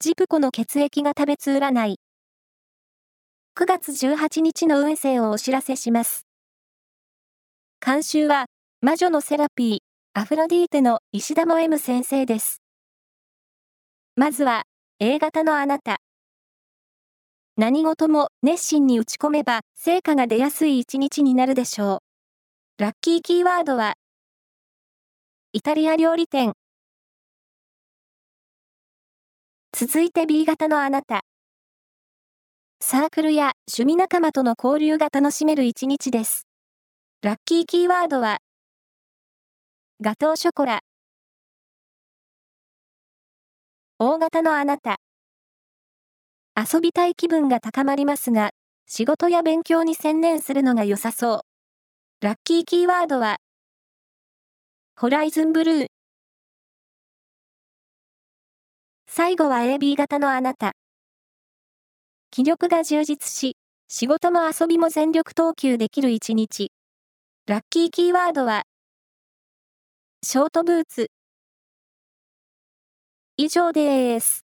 ジプコの血液が食べつ占い。9月18日の運勢をお知らせします。監修は、魔女のセラピー、アフロディーテの石田も M 先生です。まずは、A 型のあなた。何事も熱心に打ち込めば成果が出やすい一日になるでしょう。ラッキーキーワードは、イタリア料理店。続いて B 型のあなた。サークルや趣味仲間との交流が楽しめる一日です。ラッキーキーワードは、ガトーショコラ。大型のあなた。遊びたい気分が高まりますが、仕事や勉強に専念するのが良さそう。ラッキーキーワードは、ホライズンブルー。最後は AB 型のあなた。気力が充実し、仕事も遊びも全力投球できる一日。ラッキーキーワードは、ショートブーツ。以上です。